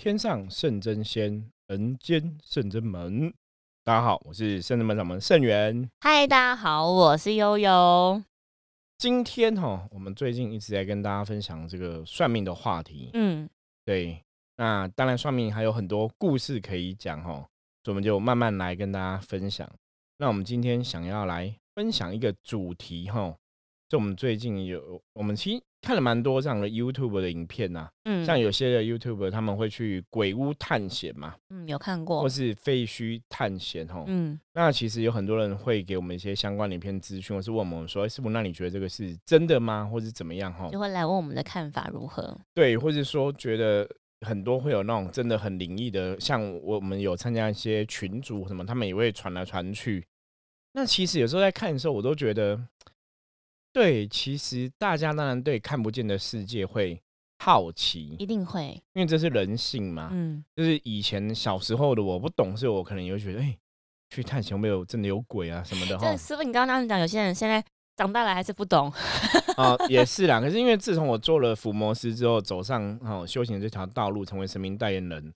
天上圣真仙，人间圣真门。大家好，我是圣真门掌门圣元。嗨，大家好，我是悠悠。今天哈，我们最近一直在跟大家分享这个算命的话题。嗯，对。那当然，算命还有很多故事可以讲哈，所以我们就慢慢来跟大家分享。那我们今天想要来分享一个主题哈，就我们最近有我们其实。看了蛮多这样的 YouTube 的影片呐，嗯，像有些的 YouTube 他们会去鬼屋探险嘛，嗯，有看过，或是废墟探险哈，嗯，那其实有很多人会给我们一些相关的影片资讯，或是问我们说，师傅，那你觉得这个是真的吗？或是怎么样哈？就会来问我们的看法如何？对，或者说觉得很多会有那种真的很灵异的，像我们有参加一些群组什么，他们也会传来传去。那其实有时候在看的时候，我都觉得。对，其实大家当然对看不见的世界会好奇，一定会，因为这是人性嘛。嗯，就是以前小时候的我不懂事，我可能也会觉得，哎，去探险有没有真的有鬼啊什么的 哈。师傅，你刚刚那样讲，有些人现在长大了还是不懂。啊，也 是啦。可是因为自从我做了伏魔师之后，走上哦修行这条道路，成为神明代言人，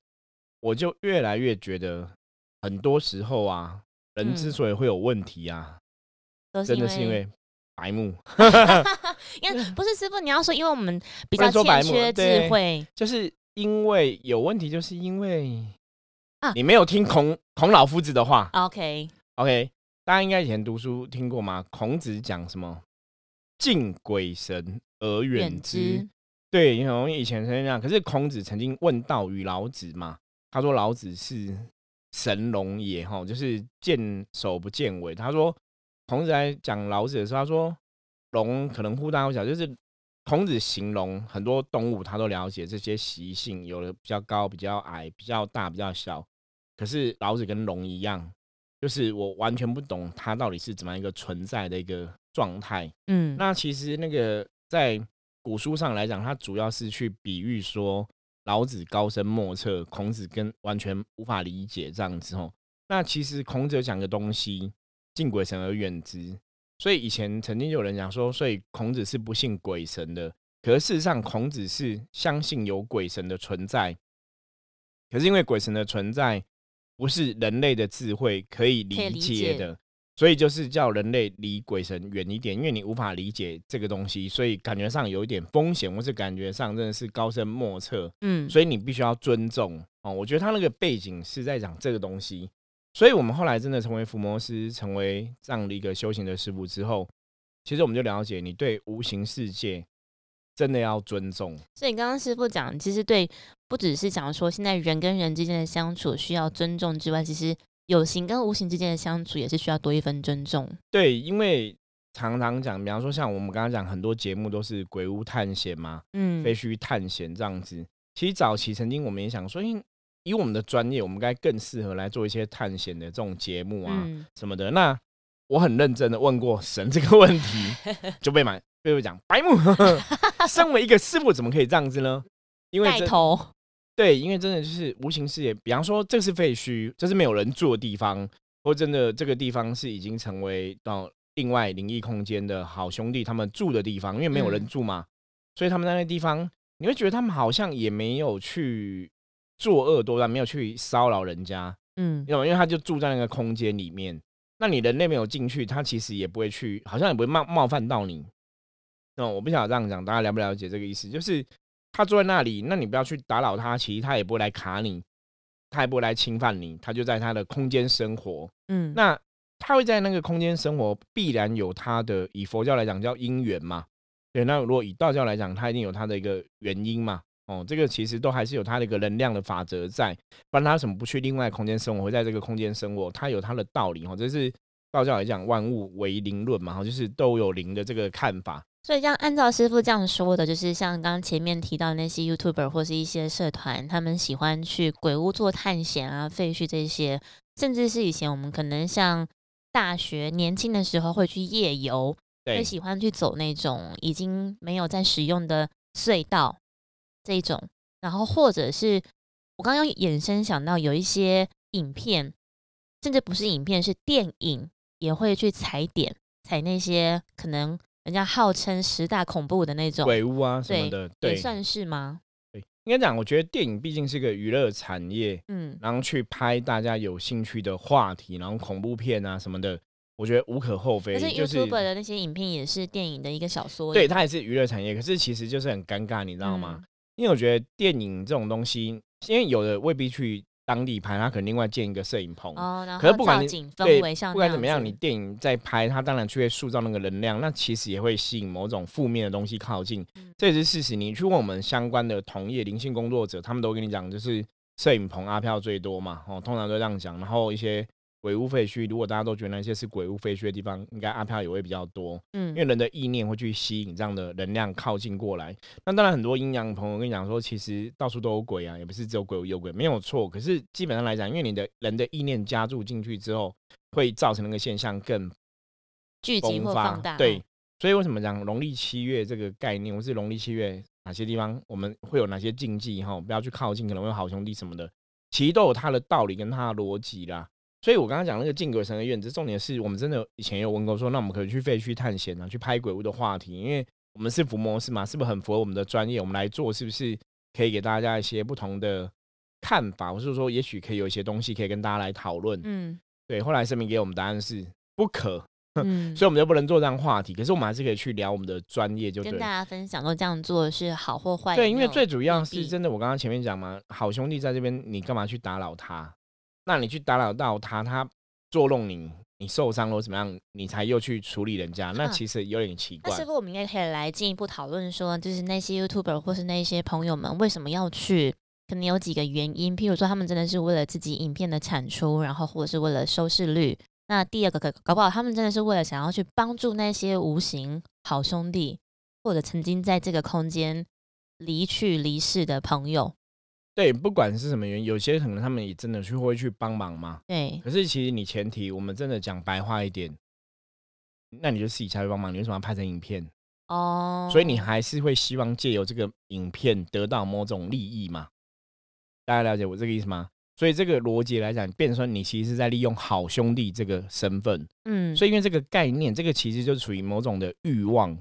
我就越来越觉得，很多时候啊，人之所以会有问题啊，真的是因为。白目，因为不是师傅，你要说，因为我们比较欠缺智慧，就是因为有问题，就是因为啊，你没有听孔孔老夫子的话。OK OK，大家应该以前读书听过吗？孔子讲什么？敬鬼神而远之。对，因为以前是这样。可是孔子曾经问道于老子嘛，他说老子是神龙也，哈，就是见首不见尾。他说。孔子在讲老子的时候，他说：“龙可能忽大忽小，就是孔子形容很多动物，他都了解这些习性，有的比较高、比较矮、比较大、比较小。可是老子跟龙一样，就是我完全不懂它到底是怎么样一个存在的一个状态。嗯，那其实那个在古书上来讲，它主要是去比喻说老子高深莫测，孔子跟完全无法理解这样子哦。那其实孔子讲的东西。”敬鬼神而远之，所以以前曾经有人讲说，所以孔子是不信鬼神的。可是事实上，孔子是相信有鬼神的存在。可是因为鬼神的存在不是人类的智慧可以理解的，所以就是叫人类离鬼神远一点。因为你无法理解这个东西，所以感觉上有一点风险，或是感觉上真的是高深莫测。嗯，所以你必须要尊重哦。我觉得他那个背景是在讲这个东西。所以，我们后来真的成为伏魔师，成为这样的一个修行的师傅之后，其实我们就了解，你对无形世界真的要尊重。所以，刚刚师傅讲，其实对不只是讲说，现在人跟人之间的相处需要尊重之外，其实有形跟无形之间的相处也是需要多一份尊重。对，因为常常讲，比方说像我们刚刚讲很多节目都是鬼屋探险嘛，嗯，废墟探险这样子。其实早期曾经我们也想说，因以我们的专业，我们该更适合来做一些探险的这种节目啊什么的。那我很认真的问过神这个问题，就被满被我讲白目。身为一个师傅，怎么可以这样子呢？因为带头对，因为真的就是无形世界。比方说，这是废墟，这是没有人住的地方，或真的这个地方是已经成为到另外灵异空间的好兄弟他们住的地方，因为没有人住嘛，所以他们在那地方，你会觉得他们好像也没有去。作恶多端，没有去骚扰人家，嗯，因为因为他就住在那个空间里面，那你人类没有进去，他其实也不会去，好像也不会冒冒犯到你。那我不想这样讲，大家了不了解这个意思？就是他坐在那里，那你不要去打扰他，其实他也不会来卡你，他也不会来侵犯你，他就在他的空间生活。嗯，那他会在那个空间生活，必然有他的，以佛教来讲叫因缘嘛。对，那如果以道教来讲，他一定有他的一个原因嘛。哦，这个其实都还是有它的一个能量的法则在，不然他怎么不去另外空间生活，会在这个空间生活，它有它的道理哈。这是道教来讲，万物为灵论嘛，哈，就是都有灵的这个看法。所以，这样按照师傅这样说的，就是像刚刚前面提到那些 YouTuber 或是一些社团，他们喜欢去鬼屋做探险啊、废墟这些，甚至是以前我们可能像大学年轻的时候会去夜游，会喜欢去走那种已经没有在使用的隧道。这一种，然后或者是我刚刚衍生想到有一些影片，甚至不是影片，是电影，也会去踩点，踩那些可能人家号称十大恐怖的那种鬼屋啊什么的，也算是吗？对，应该讲，我觉得电影毕竟是个娱乐产业，嗯，然后去拍大家有兴趣的话题，然后恐怖片啊什么的，我觉得无可厚非。可是就是 YouTube 的那些影片也是电影的一个小缩影。对，它也是娱乐产业，可是其实就是很尴尬，你知道吗？因为我觉得电影这种东西，因为有的未必去当地拍，他可能另外建一个摄影棚。哦，然后可是不管你对不管怎么样，你电影在拍，它当然去会塑造那个能量，那其实也会吸引某种负面的东西靠近，嗯这也是事实。你去问我们相关的同业灵性工作者，他们都跟你讲，就是摄影棚阿票最多嘛，哦，通常都这样讲。然后一些鬼屋废墟，如果大家都觉得那些是鬼屋废墟的地方，应该阿飘也会比较多。嗯因为人的意念会去吸引这样的能量靠近过来。那当然，很多阴阳朋友跟你讲说，其实到处都有鬼啊，也不是只有鬼有鬼，没有错。可是基本上来讲，因为你的人的意念加注进去之后，会造成那个现象更聚集或放大。对嗯，所以为什么讲农历七月这个概念，或是农历七月哪些地方我们会有哪些禁忌哈，不要去靠近，可能会有好兄弟什么的，其实都有它的道理跟它的逻辑啦。所以我刚刚讲那个敬鬼神的院子，重点是我们真的以前有问过说，那我们可以去废墟探险啊，去拍鬼屋的话题，因为我们是伏魔师嘛，是不是很符合我们的专业？我们来做是不是可以给大家一些不同的看法，或是说也许可以有一些东西可以跟大家来讨论？嗯对，后来声明给我们答案是不可，嗯，所以我们就不能做这样话题。可是我们还是可以去聊我们的专业，就对跟大。家分享说这样做是好或坏。对，因为最主要是真的，我刚刚前面讲嘛，好兄弟在这边，你干嘛去打扰他？那你去打扰到他，他捉弄你，你受伤了或怎么样，你才又去处理人家，那嗯其实有点奇怪那师。傅，我们应该可以来进一步讨论说，就是那些 YouTuber 或是那些朋友们为什么要去？可能有几个原因，譬如说他们真的是为了自己影片的产出，然后或者是为了收视率。那第二个，搞搞不好他们真的是为了想要去帮助那些无形好兄弟，或者曾经在这个空间离去离世的朋友。对，不管是什么原因，有些可能他们也真的去会去帮忙嘛。对，可是其实你前提，我们真的讲白话一点，那你就私底下去帮忙，你为什么要拍成影片？哦，所以你还是会希望借由这个影片得到某种利益嘛？大家了解我这个意思吗？所以这个逻辑来讲，变成说你其实是在利用好兄弟这个身份，嗯，所以因为这个概念，这个其实就属于某种的欲望，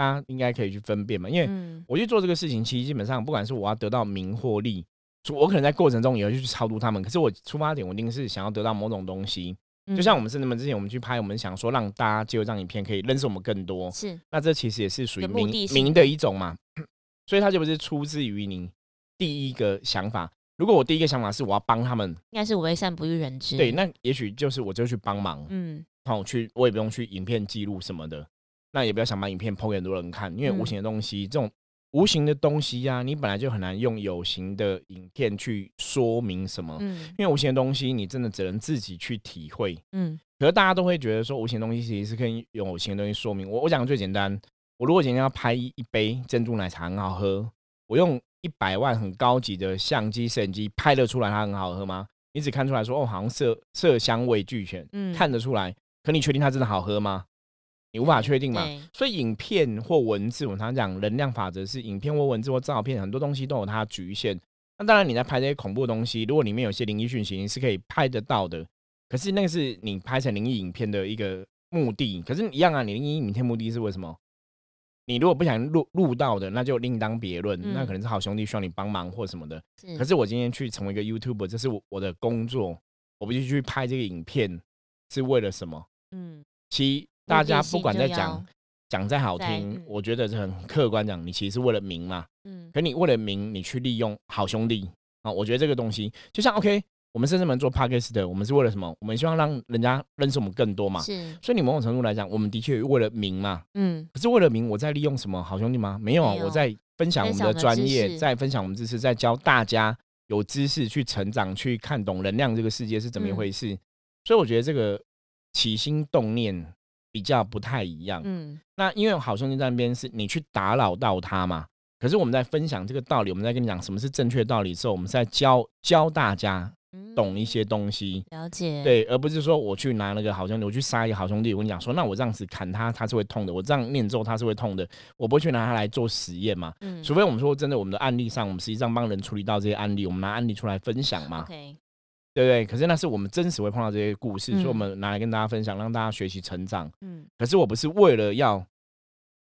大家应该可以去分辨嘛。因为嗯我去做这个事情，其实基本上不管是我要得到名或利，我可能在过程中也会去超度他们，可是我出发点我一定是想要得到某种东西。就像我嗯们是那么之前我们去拍，我们想说让大家借由这张影片可以认识我们更多，是那这其实也是属于名名的一种嘛，所以它就不是出自于你第一个想法。如果我第一个想法是我要帮他们，应该是为善不欲人知。对，那也许就是我就去帮忙，嗯好我去我也不用去影片记录什么的，那也不要想把影片抛给很多人看，因为无嗯形的东西，这种无形的东西呀、你本来就很难用有形的影片去说明什么，嗯因为无形的东西你真的只能自己去体会。嗯可是大家都会觉得说，无形的东西其实是可以用有形的东西说明。我我讲的最简单，我如果今天要拍一一杯珍珠奶茶很好喝，我用一百万很高级的相机、摄影机拍得出来它很好喝吗？你只看出来说哦，好像色色香味俱全，嗯，看得出来。可你确定它真的好喝吗？你无法确定嘛。所以影片或文字，我常常讲能量法则是影片或文字或照片，很多东西都有它的局限。那当然，你在拍这些恐怖的东西，如果里面有些灵异讯息，你是可以拍得到的。可是那个是你拍成灵异影片的一个目的。可是一样啊，你灵异影片目的是为什么？你如果不想录录到的，那就另当别论。那嗯可能是好兄弟需要你帮忙或什么的。是可是我今天去成为一个 YouTuber，这是我我的工作，我不就去拍这个影片是为了什么？嗯，其实大家不管在讲讲再好听嗯，我觉得是很客观讲，你其实是为了名嘛。嗯可你为了名，你去利用好兄弟啊，我觉得这个东西就像 OK，我们甚至们做 Podcast 的，我们是为了什么？我们希望让人家认识我们更多嘛。是所以你某种程度来讲，我们的确为了名嘛。嗯可是为了名，我在利用什么好兄弟吗？没有啊，没有我在分享我们的专业，在分享我们知识，在教大家有知识去成长，去看懂能量这个世界是怎么一嗯回事。所以我觉得这个起心动念比较不太一样。嗯那因为好兄弟在那边是你去打扰到他嘛，可是我们在分享这个道理，我们在跟你讲什么是正确的道理的时候，我们是在教教大家嗯懂一些东西。了解，对，而不是说我去拿那个好兄弟，我去杀一个好兄弟，我跟你讲说，那我这样子砍他，他是会痛的；我这样念咒，他是会痛的。我不会去拿他来做实验嘛，嗯除非我们说真的，我们的案例上，我们实际上帮人处理到这些案例，我们拿案例出来分享嘛对不对？可是那是我们真实会碰到这些故事，所以我嗯们拿来跟大家分享，让大家学习成长。嗯可是我不是为了要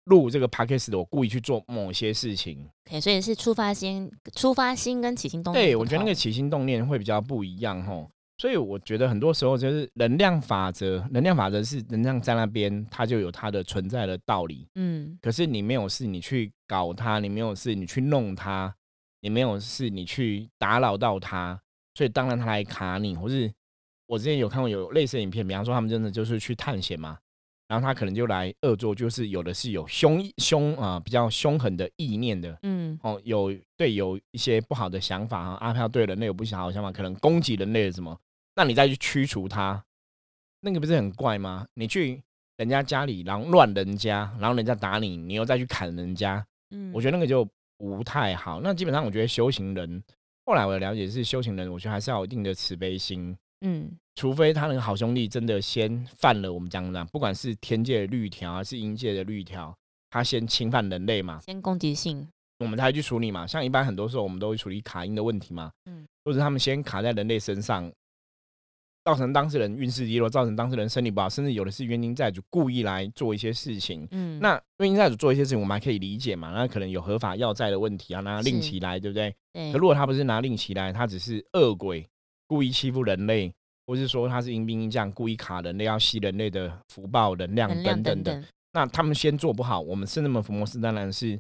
录这个 podcast 的，我故意去做某些事情。OK，所以是出发心、出发心跟起心动念。对，我觉得那个起心动念会比较不一样吼。所以我觉得很多时候就是能量法则，能量法则是能量在那边，它就有它的存在的道理。嗯，可是你没有事，你去搞它；你没有事，你去弄它；你没有事，你去打扰到它，所以当然他来卡你。或是我之前有看过有类似的影片，比方说他们真的就是去探险嘛，然后他可能就来恶作，就是有的是有凶凶啊比较凶狠的意念的，嗯，哦，有对有一些不好的想法啊，阿飘对人类有不好的想法，可能攻击人类的什么。那你再去驱除他，那个不是很怪吗？你去人家家里，然后乱人家，然后人家打你，你又再去砍人家，嗯，我觉得那个就不太好。那基本上，我觉得修行人，后来我的了解是，修行人，我觉得还是要有一定的慈悲心，嗯，除非他那个好兄弟真的先犯了我们讲的，不管是天界的律条还是阴界的律条，他先侵犯人类嘛，先攻击性，我们才去处理嘛。像一般很多时候，我们都会处理卡因的问题嘛，嗯，或者他们先卡在人类身上。造成当事人运势低落，造成当事人身体不好，甚至有的是冤亲债主故意来做一些事情。嗯，那冤亲债主做一些事情，我们还可以理解嘛？那可能有合法要债的问题啊，拿令旗来，对不对？对。可如果他不是拿令旗来，他只是恶鬼，故意欺负人类，或是说他是阴兵阴将，故意卡人类，要吸人类的福报能量等等的，那他们先做不好，我们圣人们福摩斯当然是。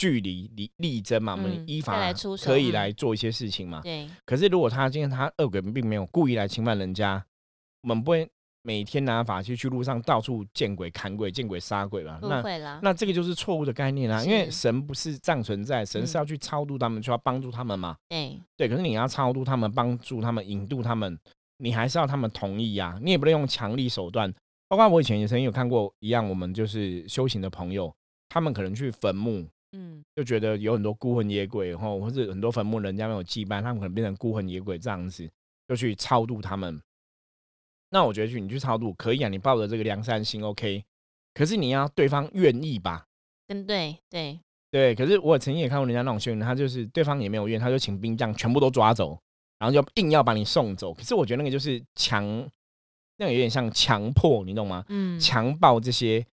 距离力力争嘛，我们依法可以来做一些事情嘛。对。可是如果他今天他恶鬼并没有故意来侵犯人家，我们不会每天拿法器去路上到处见鬼、砍鬼、见鬼、杀鬼吧？不会啦。那这个就是错误的概念啦，因为神不是这样存在，神是要去超度他们，就要帮助他们嘛。对。对，可是你要超度他们、帮助他们、引渡他们，你还是要他们同意呀，你也不能用强力手段。包括我以前也曾经有看过一样，我们就是修行的朋友，他们可能去坟墓。嗯，就觉得有很多孤魂野鬼，然后或者很多坟墓人家没有祭拜，他们可能变成孤魂野鬼这样子，就去超度他们。那我觉得去你去超度可以啊，你抱着这个良善心 OK，可是你要对方愿意吧？跟对对对，可是我曾经也看过人家那种修行，他就是对方也没有愿，他就请兵将全部都抓走，然后就硬要把你送走。可是我觉得那个就是强，那个有点像强迫，你懂吗？嗯，强暴这些。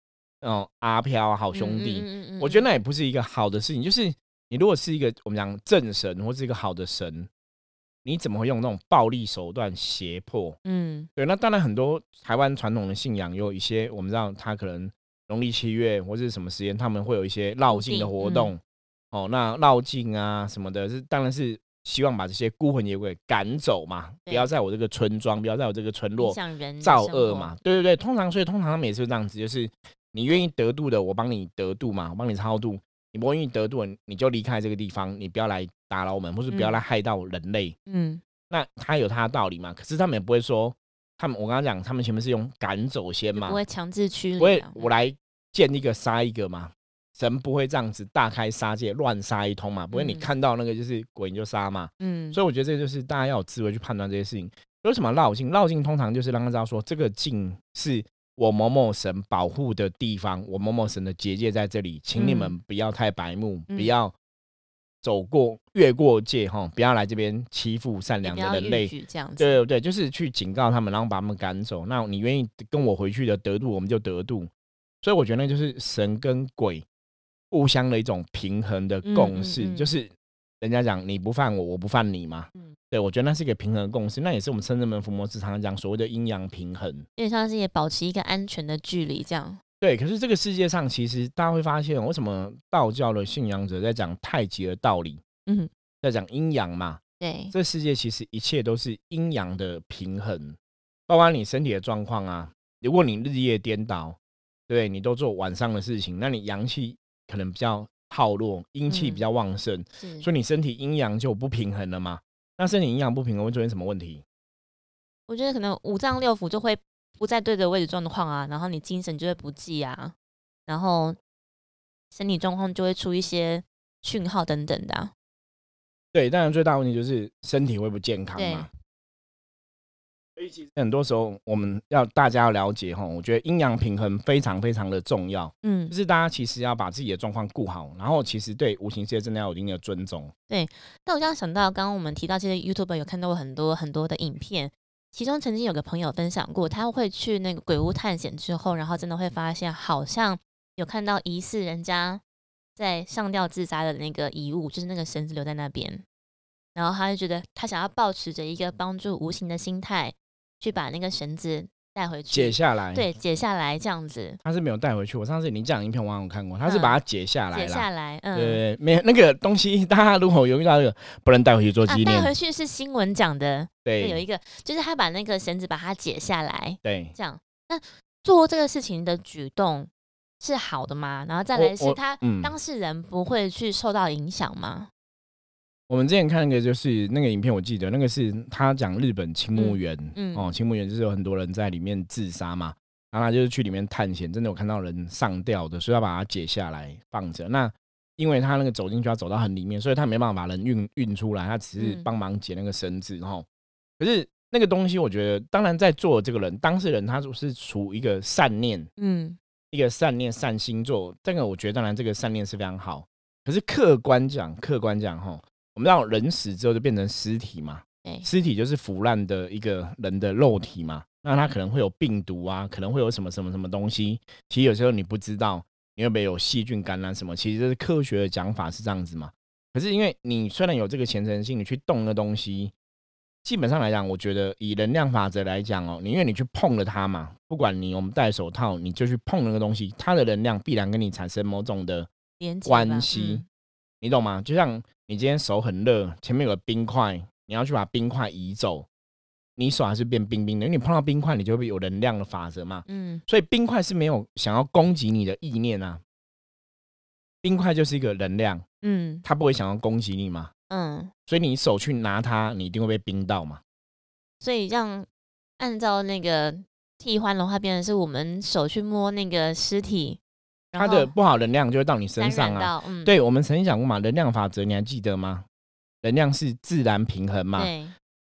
哦，阿飘好兄弟，我觉得那也不是一个好的事情。就是你如果是一个我们讲正神或是一个好的神，你怎么会用那种暴力手段胁迫？嗯，对。那当然，很多台湾传统的信仰有一些，我们知道他可能农历七月或者什么时间，他们会有一些绕境的活动。哦，那绕境啊什么的，是当然是希望把这些孤魂野鬼赶走嘛，不要在我这个村庄，不要在我这个村落造恶嘛。对对对，通常所以通常他们也是这样子，就是。你愿意得度的，我帮你得度嘛，我帮你超度。你不愿意得度，你就离开这个地方，你不要来打扰我们，或是不要来害到人类。嗯，那他有他的道理嘛？可是他们也不会说，他们我刚刚讲，他们前面是用赶走先嘛，不会强制驱离，不会我来见一个杀一个嘛？神不会这样子大开杀戒，乱杀一通嘛？不会，你看到那个就是鬼你就杀嘛？嗯，所以我觉得这就是大家要有智慧去判断这些事情。有什么绕境？绕境通常就是让他知道说，这个境是。我某某神保护的地方，我某某神的结界在这里，请你们不要太白目，不要走过越过界哈，不要来这边欺负善良的人类。这样子，对对对，就是去警告他们，然后把他们赶走。那你愿意跟我回去的得度，我们就得度。所以我觉得那就是神跟鬼互相的一种平衡的共识，就是人家讲你不犯我，我不犯你嘛。嗯对，我觉得那是一个平衡共识，那也是我们深圳门伏魔师常常讲所谓的阴阳平衡，有点像是也保持一个安全的距离这样。对，可是这个世界上其实大家会发现，为什么道教的信仰者在讲太极的道理，嗯，在讲阴阳嘛？对，这世界其实一切都是阴阳的平衡，包括你身体的状况啊。如果你日夜颠倒，对你都做晚上的事情，那你阳气可能比较耗弱，阴气比较旺盛，所以你身体阴阳就不平衡了嘛。那身体营养不平衡会出现什么问题？我觉得可能五脏六腑就会不在对的位置状况啊，然后你精神就会不济啊，然后身体状况就会出一些讯号等等的。对，当然最大问题就是身体会不健康嘛。所以其实很多时候我们要大家要了解哈，我觉得阴阳平衡非常非常的重要。嗯，就是大家其实要把自己的状况顾好，然后其实对无形世界真的要有一定的尊重。对，但我刚刚想到，刚刚我们提到这些 YouTube 有看到过很多很多的影片，其中曾经有个朋友分享过，他会去那个鬼屋探险之后，然后真的会发现好像有看到疑似人家在上吊自杀的那个遗物，就是那个绳子留在那边，然后他就觉得他想要保持着一个帮助无形的心态，去把那个绳子带回去，解下来，对，解下来这样子，他是没有带回去。我上次你讲影片我有看过，他是把它解下来，解下来，嗯，对，没有那个东西，大家如果有遇到这个，不能带回去做纪念。带回去是新闻讲的，对，有一个就是他把那个绳子把它解下来，对，这样，那做这个事情的举动。是好的吗？然后再来是他当事人不会去受到影响吗？我们之前看那个就是那个影片，我记得那个是他讲日本青木园，嗯哦，青木园就是有很多人在里面自杀嘛，然后他就是去里面探险，真的有看到人上吊的，所以要把它解下来放着。那因为他那个走进去要走到很里面，所以他没办法把人运运出来，他只是帮忙解那个绳子。然后，可是那个东西，我觉得当然在做这个人当事人，他是处一个善念，嗯。一个善念、善心做，这个我觉得当然这个善念是非常好。可是客观讲，客观讲哈，我们知道人死之后就变成尸体嘛，尸体就是腐烂的一个人的肉体嘛，那它可能会有病毒啊，可能会有什么什么什么东西。其实有时候你不知道你会不会有细菌感染什么，其实这是科学的讲法是这样子嘛。可是因为你虽然有这个虔诚心，你去动那东西。基本上来讲，我觉得以能量法则来讲哦，你因为你去碰了它嘛，不管你我们戴手套，你就去碰那个东西，它的能量必然跟你产生某种的关系，你懂吗？就像你今天手很热，前面有个冰块，你要去把冰块移走，你手还是变冰冰的，因为你碰到冰块，你就会有能量的法则嘛。嗯，所以冰块是没有想要攻击你的意念啊，冰块就是一个能量，嗯，它不会想要攻击你嘛。嗯，所以你手去拿它，你一定会被冰到嘛。所以这样按照那个替换的话，变成是我们手去摸那个尸体，它的不好能量就会到你身上啊。嗯，对，我们曾经讲过嘛，能量法则你还记得吗？能量是自然平衡嘛，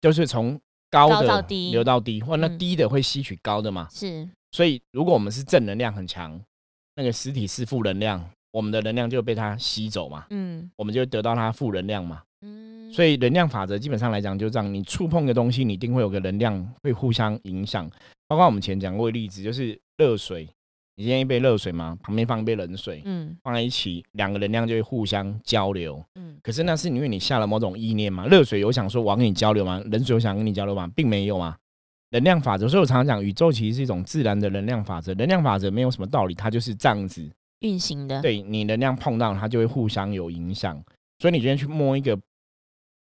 就是从高的流到低，或那低的会吸取高的嘛。是，所以如果我们是正能量很强，那个实体是负能量，我们的能量就被它吸走嘛。嗯，我们就得到它负能量嘛。嗯，所以能量法则基本上来讲就这样，你触碰的东西，你一定会有个能量会互相影响。包括我们前讲过的例子，就是热水，你今天一杯热水嘛，旁边放一杯冷水，嗯，放在一起，两个能量就会互相交流。嗯，可是那是因为你下了某种意念嘛，热水有想说我要跟你交流吗？冷水有想跟你交流吗？并没有啊。能量法则，所以我常常讲，宇宙其实是一种自然的能量法则。能量法则没有什么道理，它就是这样子运行的。对你能量碰到它就会互相有影响。所以你今天去摸一个。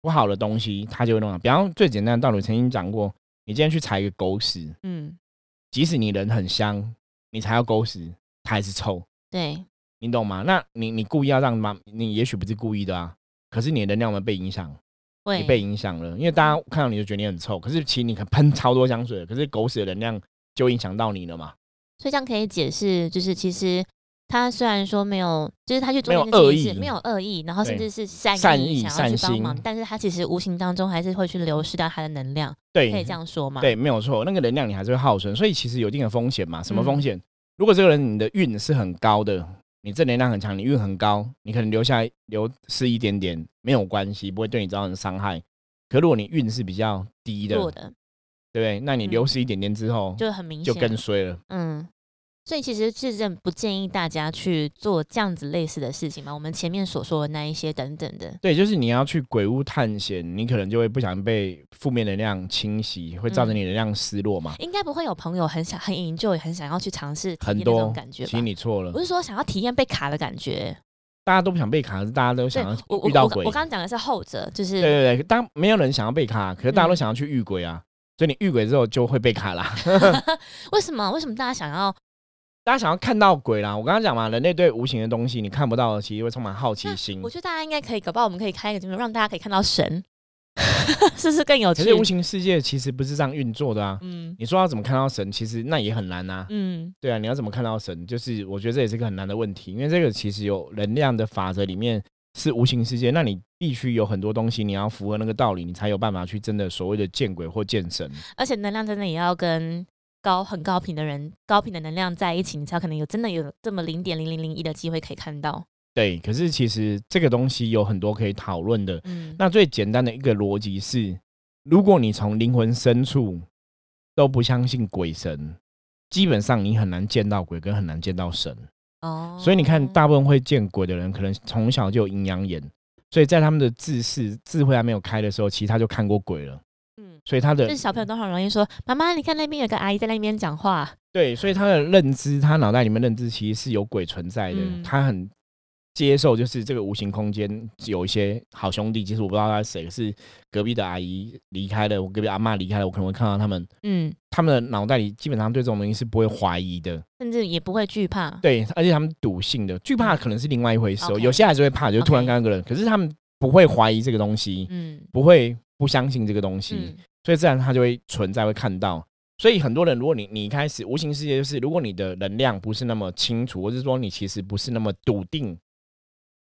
不好的东西，它就会弄。比方最简单的道理，曾经讲过，你今天去踩一个狗屎，嗯，即使你人很香，你才要狗屎，它还是臭。对，你懂吗？那你你故意要让吗？你也许不是故意的啊，可是你的能量有没有被影响？你被影响了，因为大家看到你就觉得你很臭，可是其实你可喷超多香水，可是狗屎的能量就影响到你了嘛。所以这样可以解释，就是其实。他虽然说没有，就是他去做这件事没有恶意，然后甚至是善意想要去帮忙，但是他其实无形当中还是会去流失掉他的能量。对，可以这样说吗？对，没有错，那个能量你还是会耗损，所以其实有一定的风险嘛。什么风险？如果这个人你的运是很高的，你正能量很强，你运很高，你可能留下流失一点点没有关系，不会对你造成伤害。可如果你运是比较低的，对不对？那你流失一点点之后，就很明显，就更衰了。嗯。所以其实是真不建议大家去做这样子类似的事情嘛。我们前面所说的那一些等等的，对，就是你要去鬼屋探险，你可能就会不想被负面能量侵袭，会造成你能量失落嘛。应该不会有朋友很想很营救，很想要去尝试体验那种感觉其实你错了，不是说想要体验被卡的感觉，大家都不想被卡，是大家都想要遇到鬼。我刚刚讲的是后者，就是对对对，当没有人想要被卡，可是大家都想要去遇鬼啊，所以你遇鬼之后就会被卡啦。为什么？为什么大家想要？大家想要看到鬼啦！我刚刚讲嘛，人类对无形的东西你看不到，其实会充满好奇心。我觉得大家应该可以，搞不好我们可以开一个节目，让大家可以看到神，是不是更有趣？可是无形世界其实不是这样运作的啊。嗯，你说要怎么看到神，其实那也很难呐。嗯，对啊，你要怎么看到神？就是我觉得这也是个很难的问题，因为这个其实有能量的法则里面是无形世界，那你必须有很多东西你要符合那个道理，你才有办法去真的所谓的见鬼或见神。而且能量真的也要跟。高很高频的人，高频的能量在一起，你才可能有真的有这么零点零零零一的机会可以看到。对，可是其实这个东西有很多可以讨论的。嗯，那最简单的一个逻辑是，如果你从灵魂深处都不相信鬼神，基本上你很难见到鬼，跟很难见到神。哦，所以你看，大部分会见鬼的人，可能从小就有阴阳眼，所以在他们的智识智慧还没有开的时候，其实他就看过鬼了。嗯，所以他的就是小朋友都很容易说：“妈妈，你看那边有个阿姨在那边讲话。对，所以他的认知，他脑袋里面认知其实是有鬼存在的，嗯。他很接受，就是这个无形空间有一些好兄弟，其实我不知道他是谁，是隔壁的阿姨离开了，我隔壁阿妈离开了，我可能会看到他们，”嗯，他们的脑袋里基本上对这种东西是不会怀疑的，甚至也不会惧怕。对，而且他们笃信的，惧怕可能是另外一回事有些还是会怕，就突然看到个人，可是他们不会怀疑这个东西，嗯。不会不相信这个东西，嗯所以自然它就会存在，会看到。所以很多人，如果你你一开始无形世界就是，如果你的能量不是那么清楚，或者说你其实不是那么笃定，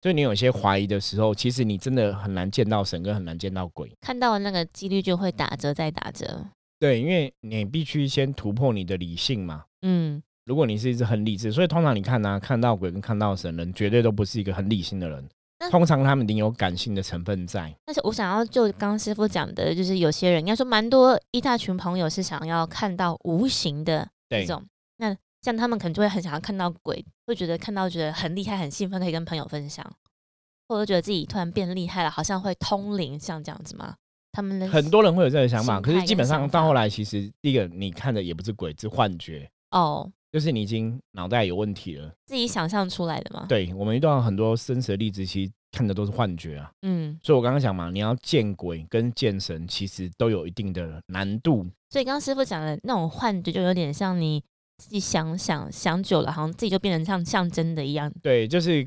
就你有些怀疑的时候，其实你真的很难见到神，跟很难见到鬼。看到的那个几率就会打折再打折。对，因为你必须先突破你的理性嘛。嗯，如果你是一只很理智，所以通常你看呢、看到鬼跟看到神人，绝对都不是一个很理性的人那。通常他们一定有感性的成分在。但是我想要就刚刚师傅讲的，就是有些人应该说蛮多一大群朋友是想要看到无形的这，种，那像他们可能就会很想要看到鬼，会觉得看到觉得很厉害、很兴奋，可以跟朋友分享，或者觉得自己突然变厉害了，好像会通灵，像这样子吗？他们的很多人会有这个想法，可是基本上到后来，其实第一个你看的也不是鬼，是幻觉。哦，就是你已经脑袋有问题了。自己想象出来的吗？，对我们遇到很多生死的例子，其实看的都是幻觉啊。嗯，所以我刚刚讲嘛，你要见鬼跟见神，其实都有一定的难度。所以刚刚师傅讲的那种幻觉，就有点像你自己想想想久了，好像自己就变成像像真的一样对，就是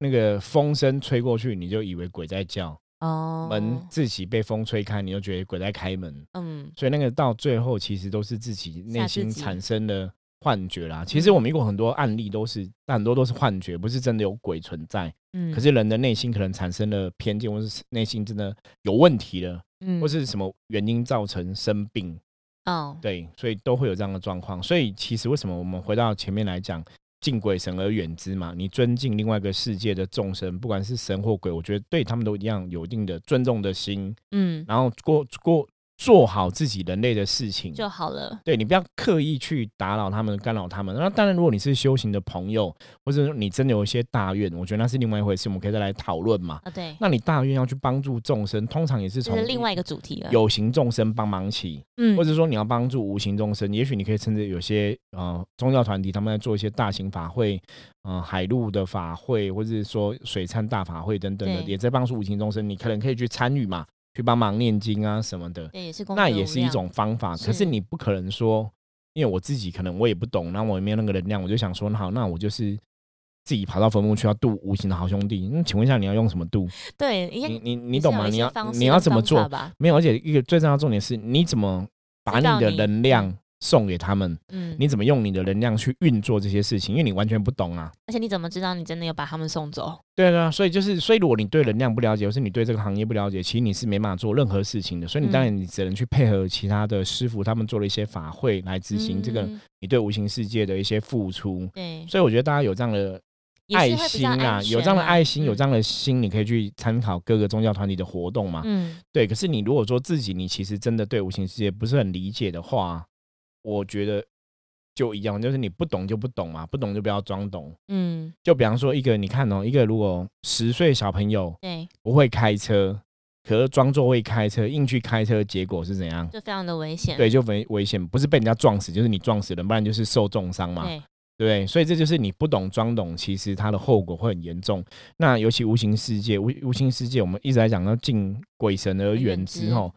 那个风声吹过去，你就以为鬼在叫；哦。门自己被风吹开，你就觉得鬼在开门。嗯，所以那个到最后，其实都是自己内心产生的幻觉啦。其实我们遇过很多案例，都是但很多都是幻觉，不是真的有鬼存在。嗯，可是人的内心可能产生了偏见，或是内心真的有问题了。嗯或是什么原因造成生病，哦，对，所以都会有这样的状况。所以其实为什么我们回到前面来讲，敬鬼神而远之嘛？你尊敬另外一个世界的众生，不管是神或鬼，我觉得对他们都一样有一定的尊重的心，嗯，然后过过做好自己人类的事情。就好了。对你不要刻意去打扰他们、干扰他们。那当然，如果你是修行的朋友，或者说你真的有一些大愿，我觉得那是另外一回事，我们可以再来讨论嘛。啊，对，那你大愿要去帮助众生，通常也是从另外一个主题了。，有形众生帮忙起，嗯或者说你要帮助无形众生，也许你可以趁着有些呃宗教团体他们在做一些大型法会，呃海陆的法会，或者是说水忏大法会等等的，也在帮助无形众生，你可能可以去参与嘛，去帮忙念经啊什么的，对，也是功那也是一种方法。可是是你不可能说，因为我自己可能我也不懂，那我也没有那个能量，我就想说，那好，那我就是。自己跑到坟墓去要度无形的好兄弟，那请问一下你要用什么度？对，你你你懂吗？你要你要怎么做？没有，而且一个最重要的重点是，你怎么把你的能量送给他们？嗯，你怎么用你的能量去运作这些事情？因为你完全不懂啊。而且你怎么知道你真的有把他们送走？对啊，所以就是，所以如果你对能量不了解，或是你对这个行业不了解，其实你是没办法做任何事情的。所以你当然你只能去配合其他的师傅，他们做了一些法会来执行这个嗯你对无形世界的一些付出。对，所以我觉得大家有这样的爱心啊，有这样的爱心，有嗯这样的心，你可以去参考各个宗教团体的活动嘛。嗯，对，可是你如果说自己你其实真的对无形世界不是很理解的话，我觉得就一样，就是你不懂就不懂嘛，不懂就不要装懂。嗯，就比方说一个，你看哦，一个如果十岁小朋友对，不会开车，可是装作会开车，硬去开车，结果是怎样？就非常的危险。对，就危危险，不是被人家撞死，就是你撞死人，不然就是受重伤嘛。对，对不对？所以这就是你不懂装懂，其实它的后果会很严重。那尤其无形世界，无无形世界，我们一直在讲要敬鬼神而远之远之吼。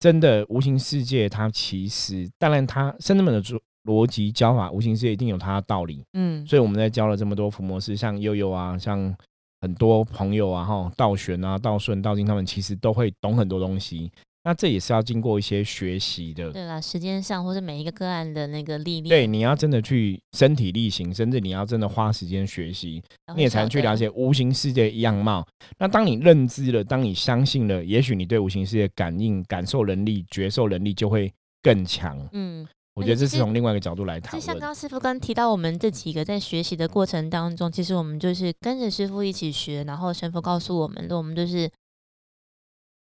真的，无形世界它其实，当然它圣智门的逻逻辑教法，无形世界一定有它的道理。嗯，所以我们在教了这么多伏魔师，像悠悠啊，像很多朋友啊，哈，道玄啊、道顺、道金，他们其实都会懂很多东西。那这也是要经过一些学习的。对啦，时间上或是每一个个案的那个历练，对，你要真的去身体力行，甚至你要真的花时间学习，你也才能去了。解无形世界的样貌。那当你认知了，当你相信了，也许你对无形世界感应、感受能力、觉受能力就会更强。嗯，我觉得这是从另外一个角度来谈。就像刚刚师傅刚提到，我们这几个在学习的过程当中，其实我们就是跟着师傅一起学，然后神佛告诉我们的，我们就是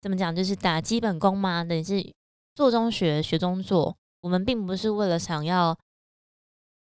怎么讲，就是打基本功嘛，等于是做中学，学中做。我们并不是为了想要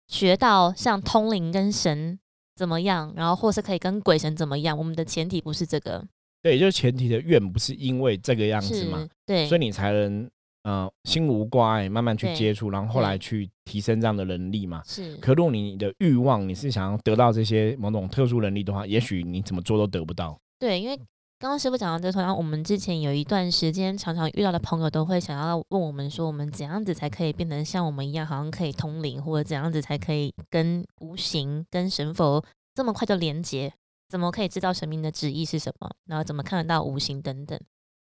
学到像通灵跟神怎么样，然后或是可以跟鬼神怎么样。我们的前提不是这个，对，就是前提的愿不是因为这个样子嘛，对，所以你才能呃心无挂碍，慢慢去接触，然后后来去提升这样的能力嘛。是，可如果你的欲望你是想要得到这些某种特殊能力的话，也许你怎么做都得不到。对，因为。刚刚师傅讲到这，同样我们之前有一段时间，常常遇到的朋友都会想要问我们说，我们怎样子才可以变成像我们一样，好像可以通灵，或者怎样子才可以跟无形、跟神佛这么快就连接？怎么可以知道神明的旨意是什么？然后怎么看得到无形等等？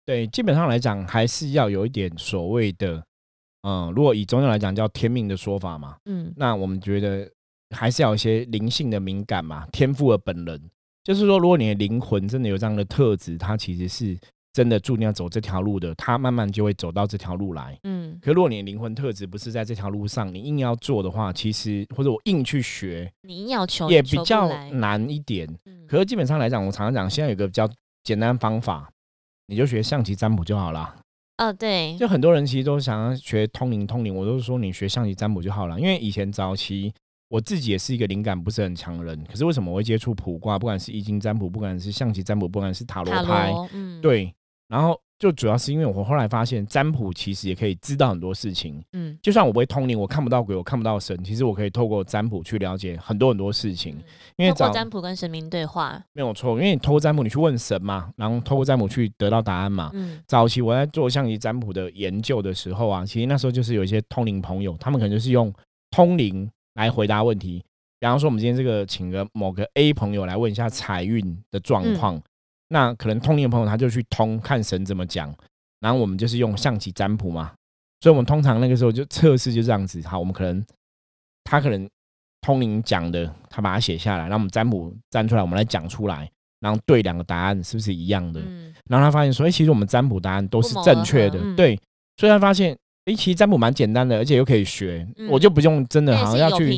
对，基本上来讲，还是要有一点所谓的，嗯，如果以宗教来讲，叫天命的说法嘛。嗯，那我们觉得还是要有一些灵性的敏感嘛，天赋的本能。就是说，如果你的灵魂真的有这样的特质，它其实是真的注定要走这条路的，它慢慢就会走到这条路来。嗯。可如果你的灵魂特质不是在这条路上，你硬要做的话，其实或者我硬去学，你硬要求也比较难一点。嗯。可是基本上来讲，我常常讲，现在有个比较简单方法，你就学象棋占卜就好了。哦，对。就很多人其实都想要学通灵，通灵，我都是说你学象棋占卜就好了，因为以前早期。我自己也是一个灵感不是很强的人，可是为什么我会接触卜卦？不管是易经占卜，不管是象棋占卜，不管是塔罗牌，嗯，对，然后就主要是因为我后来发现占卜其实也可以知道很多事情，嗯，就算我不会通灵，我看不到鬼，我看不到神，其实我可以透过占卜去了解很多很多事情。因为透过占卜跟神明对话没有错，因为你透过占卜你去问神嘛，然后透过占卜去得到答案嘛。嗯，早期我在做象棋占卜的研究的时候啊，其实那时候就是有一些通灵朋友，他们可能就是用通灵。来回答问题，比方说，我们今天这个请个某个 A 朋友来问一下财运的状况，那可能通灵的朋友他就去通看神怎么讲，然后我们就是用象棋占卜嘛，所以我们通常那个时候就测试就这样子，好，我们可能他可能通灵讲的，他把它写下来，然后我们占卜占出来，我们来讲出来，然后对两个答案是不是一样的？然后他发现说，哎，其实我们占卜答案都是正确的，对，所以他发现。诶，其实占卜蛮简单的，而且又可以学，我就不用真的好像要去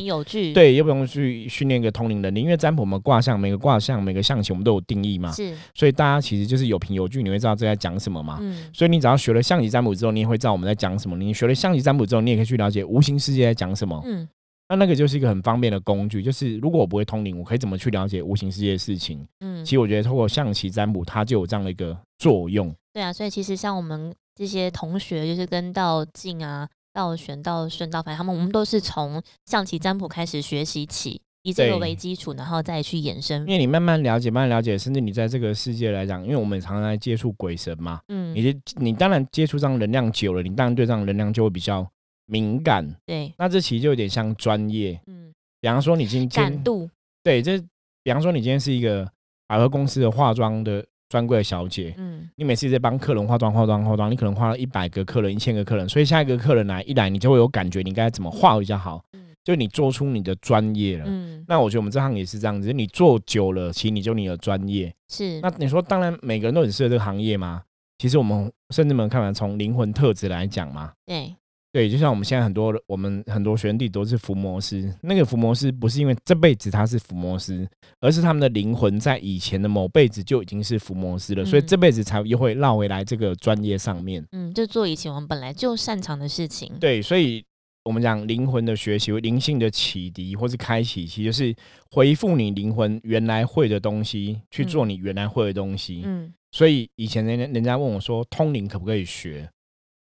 对，又不用去训练一个通灵能力，因为占卜我们卦象，每个卦象、每个象棋我们都有定义嘛，是，所以大家其实就是有凭有据，你会知道这在讲什么嘛。嗯，所以你只要学了象棋占卜之后，你也会知道我们在讲什么。你学了象棋占卜之后，你也可以去了解无形世界在讲什么。嗯，那那个就是一个很方便的工具，就是如果我不会通灵，我可以怎么去了解无形世界的事情？嗯，其实我觉得透过象棋占卜，它就有这样的一个作用。对啊，所以其实像我们这些同学，就是跟道静啊。到玄到顺道，反正他们我们都是从象棋占卜开始学习起，以这个为基础，然后再去延伸。因为你慢慢了解，慢慢了解，甚至你在这个世界来讲，因为我们常常在接触鬼神嘛，嗯，你你当然接触这样能量久了，你当然对这样能量就会比较敏感。对，那这其实就有点像专业，嗯，比方说你今天感度，对，这比方说你今天是一个百货公司的化妆的。专柜的小姐，嗯，你每次在帮客人化妆、化妆、化妆，你可能化了一百个客人、一千个客人，所以下一个客人来一来，你就会有感觉，你该怎么化比较好，嗯，就你做出你的专业了，嗯，那我觉得我们这行也是这样子，你做久了，其实你就你的专业是。那你说，当然每个人都很适合这个行业吗？其实我们甚至们看完从灵魂特质来讲嘛，对。对，就像我们现在很多我们很多学弟都是伏魔师，那个伏魔师不是因为这辈子他是伏魔师，而是他们的灵魂在以前的某辈子就已经是伏魔师了，所以这辈子才又会绕回来这个专业上面。嗯，就做以前我们本来就擅长的事情。对，所以我们讲灵魂的学习、灵性的启迪或是开启，其实是回复你灵魂原来会的东西，去做你原来会的东西。嗯，所以以前人人家问我说，通灵可不可以学？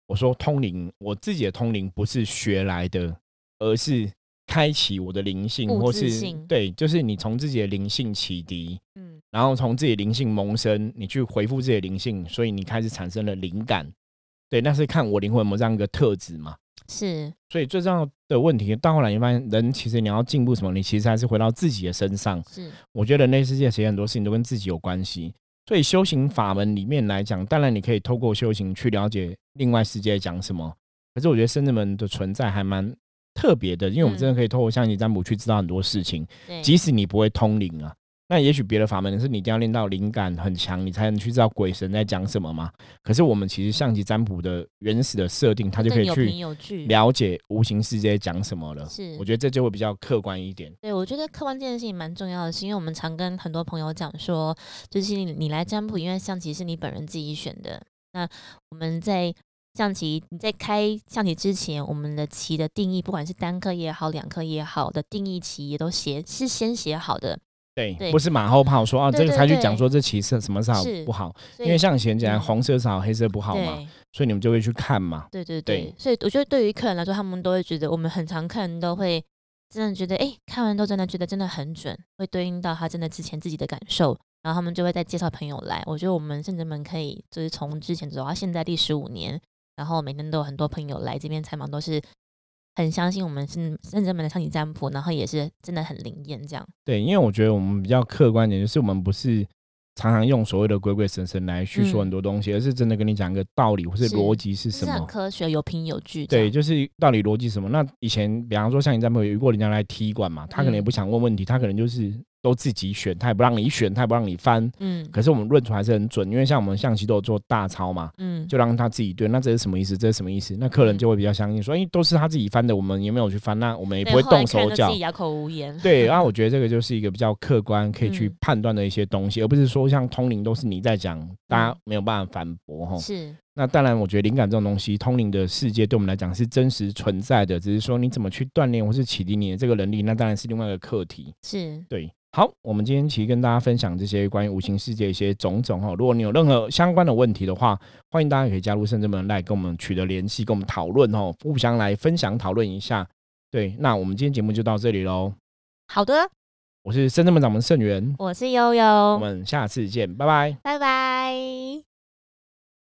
我说通灵，我自己的通灵不是学来的，而是开启我的灵性，或是对，就是你从自己的灵性启迪，嗯，然后从自己灵性萌生，你去回复自己的灵性，所以你开始产生了灵感，对，那是看我灵魂有没有这样一个特质嘛？是，所以最重要的问题，到后来你发现，人其实你要进步什么，你其实还是回到自己的身上。是，我觉得人类世界其实很多事情都跟自己有关系。所以修行法门里面来讲，当然你可以透过修行去了解另外世界讲什么。可是我觉得圣人们的存在还蛮特别的，因为我们真的可以透过象棋占卜去知道很多事情，即使你不会通灵啊。那也许别的法门是你一定要练到灵感很强，你才能去知道鬼神在讲什么嘛。可是我们其实象棋占卜的原始的设定，它就可以去了解无形世界讲什么了。是，我觉得这就会比较客观一点。对，我觉得客观这件事情蛮重要的，是因为我们常跟很多朋友讲说，就是你你来占卜，因为象棋是你本人自己选的。那我们在象棋你在开象棋之前，我们的棋的定义，不管是单颗也好，两颗也好的定义棋，也都写是先写好的。对，对。不是马后炮说啊，这个才去讲说这其实什么是。好不好，因为像以前讲嗯。红色是好，黑色不好嘛，所以你们就会去看嘛。对对对。对，所以我觉得对于客人来说，他们都会觉得我们很常客人都会真的觉得，哎、看完都真的觉得真的很准，会对应到他真的之前自己的感受，然后他们就会再介绍朋友来。我觉得我们甚至们可以就是从之前走到现在第十五年，然后每天都有很多朋友来这边采访，都是很相信我们是认真门的上体占卜，然后也是真的很灵验这样。对，因为我觉得我们比较客观点，就是我们不是常常用所谓的鬼鬼神神来叙说嗯很多东西，而是真的跟你讲一个道理或是是逻辑是什么是很。科学、有凭有据对，就是道理逻辑什么。那以前，比方说像你在没有遇过人家来踢馆嘛，他可能也嗯不想问问题，他可能就是都自己选，他也不让你选，他也不让你翻。嗯可是我们论出来还是很准，因为像我们象棋都有做大抄嘛，嗯，就让他自己对。那这是什么意思？这是什么意思？那客人嗯就会比较相信，说，哎、都是他自己翻的，我们也没有去翻，那我们也不会动手脚自己。哑口无言。对，然后我觉得这个就是一个比较客观可以去嗯判断的一些东西，而不是说像通灵都是你在讲，大家嗯没有办法反驳哈。是，那当然，我觉得灵感这种东西，通灵的世界对我们来讲是真实存在的，只是说你怎么去锻炼或是启迪你的这个能力，那当然是另外一个课题。是，对，好，我们今天其实跟大家分享这些关于无形世界一些种种哈。如果你有任何相关的问题的话，欢迎大家可以加入圣智门来跟我们取得联系，跟我们讨论哦，互相来分享讨论一下。对，那我们今天节目就到这里喽。好的，我是圣智门掌门盛元，我是悠悠，我们下次见，拜拜。拜拜。